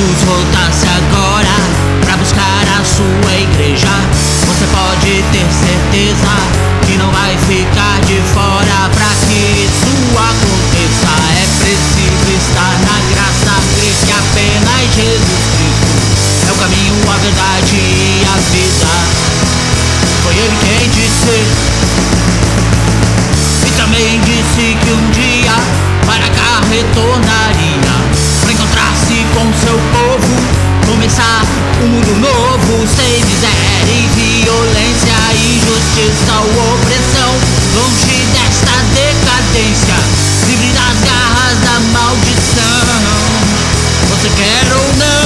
Jesus voltasse agora para buscar a sua igreja, você pode ter certeza que não vai ficar de fora. Para que isso aconteça, é preciso estar na graça, crer que apenas Jesus Cristo é o caminho, a verdade e a vida. Foi ele quem disse. E também disse que um dia para cá pensar um mundo novo sem miséria e violência, injustiça ou opressão. Longe desta decadência, livre das garras da maldição. Você quer ou não?